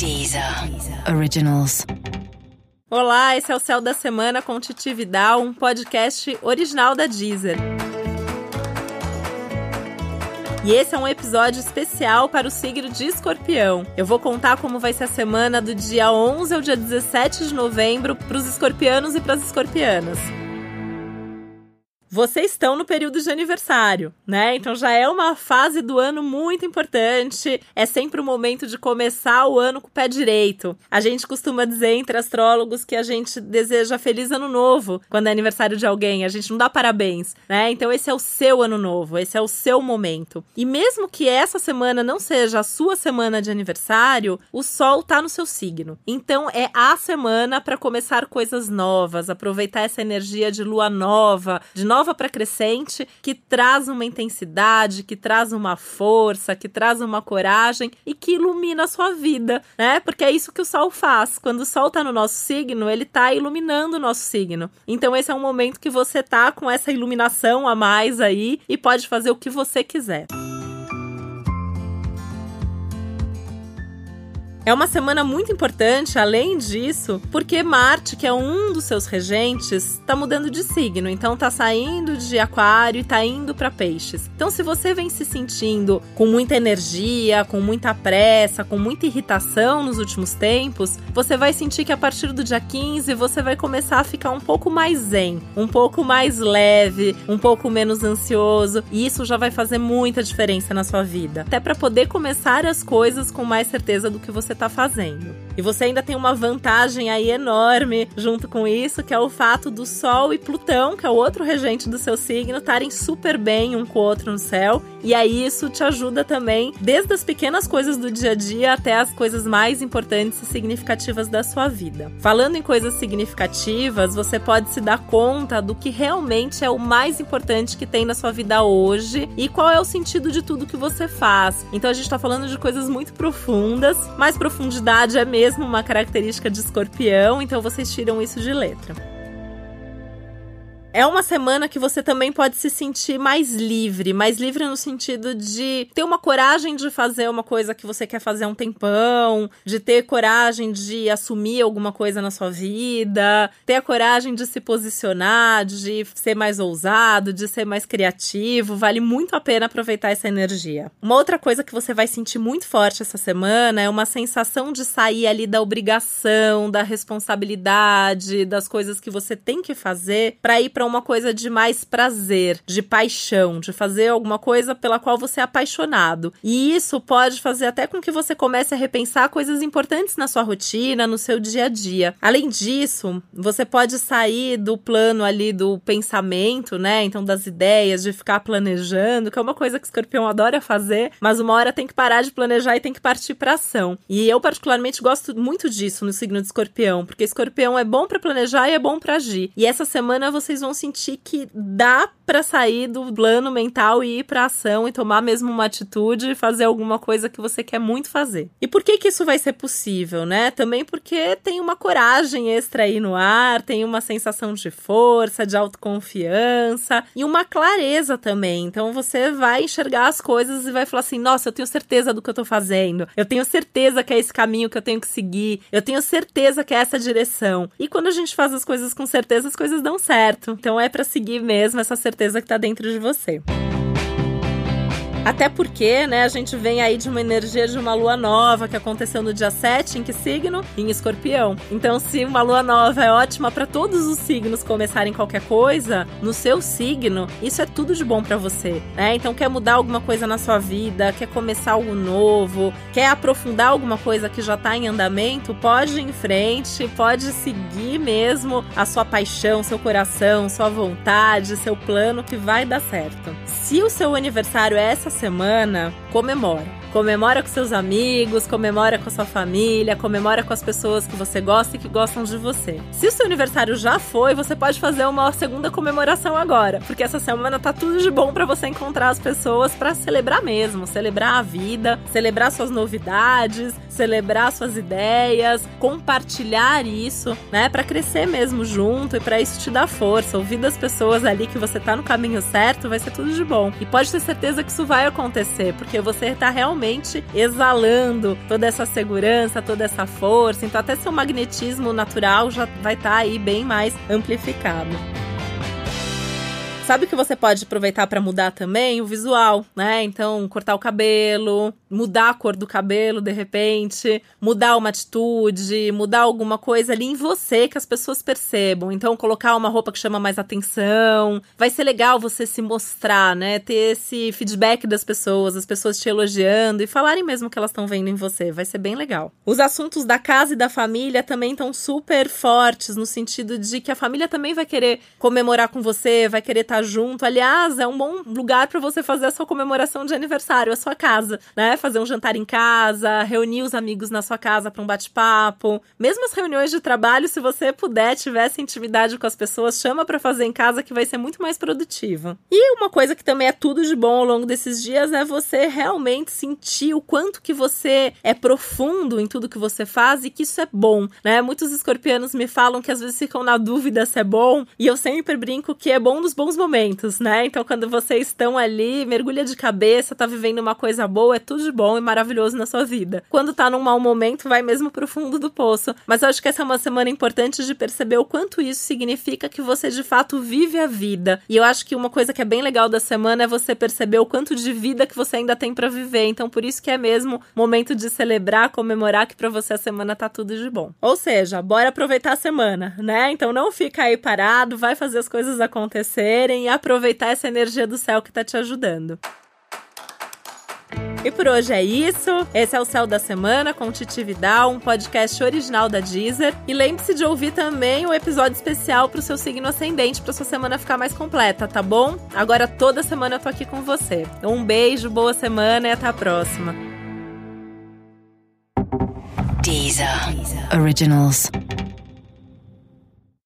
Deezer Originals. Olá, esse é o Céu da Semana com Titi Vidal, um podcast original da Deezer. E esse é um episódio especial para o signo de Escorpião. Eu vou contar como vai ser a semana do dia 11 ao dia 17 de novembro para os escorpianos e para as escorpianas vocês estão no período de aniversário, né? Então já é uma fase do ano muito importante. É sempre o momento de começar o ano com o pé direito. A gente costuma dizer entre astrólogos que a gente deseja feliz ano novo quando é aniversário de alguém. A gente não dá parabéns, né? Então esse é o seu ano novo, esse é o seu momento. E mesmo que essa semana não seja a sua semana de aniversário, o sol tá no seu signo. Então é a semana para começar coisas novas, aproveitar essa energia de lua nova, de nova nova para crescente, que traz uma intensidade, que traz uma força, que traz uma coragem e que ilumina a sua vida, né? Porque é isso que o sol faz. Quando o sol tá no nosso signo, ele tá iluminando o nosso signo. Então esse é um momento que você tá com essa iluminação a mais aí e pode fazer o que você quiser. É uma semana muito importante, além disso, porque Marte, que é um dos seus regentes, está mudando de signo. Então tá saindo de Aquário e tá indo para Peixes. Então, se você vem se sentindo com muita energia, com muita pressa, com muita irritação nos últimos tempos, você vai sentir que a partir do dia 15 você vai começar a ficar um pouco mais zen, um pouco mais leve, um pouco menos ansioso, e isso já vai fazer muita diferença na sua vida. Até para poder começar as coisas com mais certeza do que você está fazendo. E você ainda tem uma vantagem aí enorme junto com isso, que é o fato do Sol e Plutão, que é o outro regente do seu signo, estarem super bem um com o outro no céu. E aí isso te ajuda também, desde as pequenas coisas do dia a dia até as coisas mais importantes e significativas da sua vida. Falando em coisas significativas, você pode se dar conta do que realmente é o mais importante que tem na sua vida hoje e qual é o sentido de tudo que você faz. Então a gente está falando de coisas muito profundas, mas profundidade é mesmo uma característica de escorpião, então vocês tiram isso de letra. É uma semana que você também pode se sentir mais livre, mais livre no sentido de ter uma coragem de fazer uma coisa que você quer fazer há um tempão, de ter coragem de assumir alguma coisa na sua vida, ter a coragem de se posicionar, de ser mais ousado, de ser mais criativo. Vale muito a pena aproveitar essa energia. Uma outra coisa que você vai sentir muito forte essa semana é uma sensação de sair ali da obrigação, da responsabilidade, das coisas que você tem que fazer para ir para uma coisa de mais prazer, de paixão, de fazer alguma coisa pela qual você é apaixonado. E isso pode fazer até com que você comece a repensar coisas importantes na sua rotina, no seu dia a dia. Além disso, você pode sair do plano ali do pensamento, né? Então, das ideias, de ficar planejando, que é uma coisa que o escorpião adora fazer, mas uma hora tem que parar de planejar e tem que partir para ação. E eu, particularmente, gosto muito disso no signo de escorpião, porque escorpião é bom para planejar e é bom para agir. E essa semana vocês vão vão sentir que dá para sair do plano mental e ir para ação e tomar mesmo uma atitude e fazer alguma coisa que você quer muito fazer. E por que que isso vai ser possível, né? Também porque tem uma coragem extra aí no ar, tem uma sensação de força, de autoconfiança e uma clareza também. Então você vai enxergar as coisas e vai falar assim: "Nossa, eu tenho certeza do que eu tô fazendo. Eu tenho certeza que é esse caminho que eu tenho que seguir. Eu tenho certeza que é essa direção". E quando a gente faz as coisas com certeza, as coisas dão certo. Então é para seguir mesmo essa certeza que tá dentro de você. Até porque, né, a gente vem aí de uma energia de uma lua nova que aconteceu no dia 7, em que signo? Em escorpião. Então, se uma lua nova é ótima para todos os signos começarem qualquer coisa, no seu signo, isso é tudo de bom para você, né? Então, quer mudar alguma coisa na sua vida, quer começar algo novo, quer aprofundar alguma coisa que já tá em andamento, pode ir em frente, pode seguir mesmo a sua paixão, seu coração, sua vontade, seu plano que vai dar certo. Se o seu aniversário é essa semana, comemora. Comemora com seus amigos, comemora com a sua família, comemora com as pessoas que você gosta e que gostam de você. Se o seu aniversário já foi, você pode fazer uma segunda comemoração agora, porque essa semana tá tudo de bom para você encontrar as pessoas para celebrar mesmo, celebrar a vida, celebrar suas novidades, celebrar suas ideias, compartilhar isso, né, para crescer mesmo junto e para isso te dar força. Ouvir das pessoas ali que você tá no caminho certo, vai ser tudo de bom. E pode ter certeza que isso vai acontecer, porque você tá realmente realmente exalando toda essa segurança, toda essa força. Então, até seu magnetismo natural já vai estar tá aí bem mais amplificado. Sabe que você pode aproveitar para mudar também o visual, né? Então, cortar o cabelo, mudar a cor do cabelo de repente, mudar uma atitude, mudar alguma coisa ali em você que as pessoas percebam. Então, colocar uma roupa que chama mais atenção. Vai ser legal você se mostrar, né? Ter esse feedback das pessoas, as pessoas te elogiando e falarem mesmo que elas estão vendo em você. Vai ser bem legal. Os assuntos da casa e da família também estão super fortes no sentido de que a família também vai querer comemorar com você, vai querer estar junto. Aliás, é um bom lugar para você fazer a sua comemoração de aniversário, a sua casa, né? Fazer um jantar em casa, reunir os amigos na sua casa para um bate-papo. Mesmo as reuniões de trabalho, se você puder, tivesse intimidade com as pessoas, chama para fazer em casa que vai ser muito mais produtiva. E uma coisa que também é tudo de bom ao longo desses dias é você realmente sentir o quanto que você é profundo em tudo que você faz e que isso é bom, né? Muitos escorpianos me falam que às vezes ficam na dúvida se é bom, e eu sempre brinco que é bom nos bons momentos, né? Então, quando vocês estão ali, mergulha de cabeça, tá vivendo uma coisa boa, é tudo de bom e maravilhoso na sua vida. Quando tá num mau momento, vai mesmo pro fundo do poço. Mas eu acho que essa é uma semana importante de perceber o quanto isso significa que você de fato vive a vida. E eu acho que uma coisa que é bem legal da semana é você perceber o quanto de vida que você ainda tem para viver. Então, por isso que é mesmo momento de celebrar, comemorar que para você a semana tá tudo de bom. Ou seja, bora aproveitar a semana, né? Então não fica aí parado, vai fazer as coisas acontecerem e aproveitar essa energia do céu que tá te ajudando. E por hoje é isso. Esse é o Céu da Semana com Titi Vidal, um podcast original da Deezer. E lembre-se de ouvir também o episódio especial para o seu signo ascendente, para sua semana ficar mais completa, tá bom? Agora toda semana eu tô aqui com você. Um beijo, boa semana e até a próxima. Deezer. Deezer. Originals.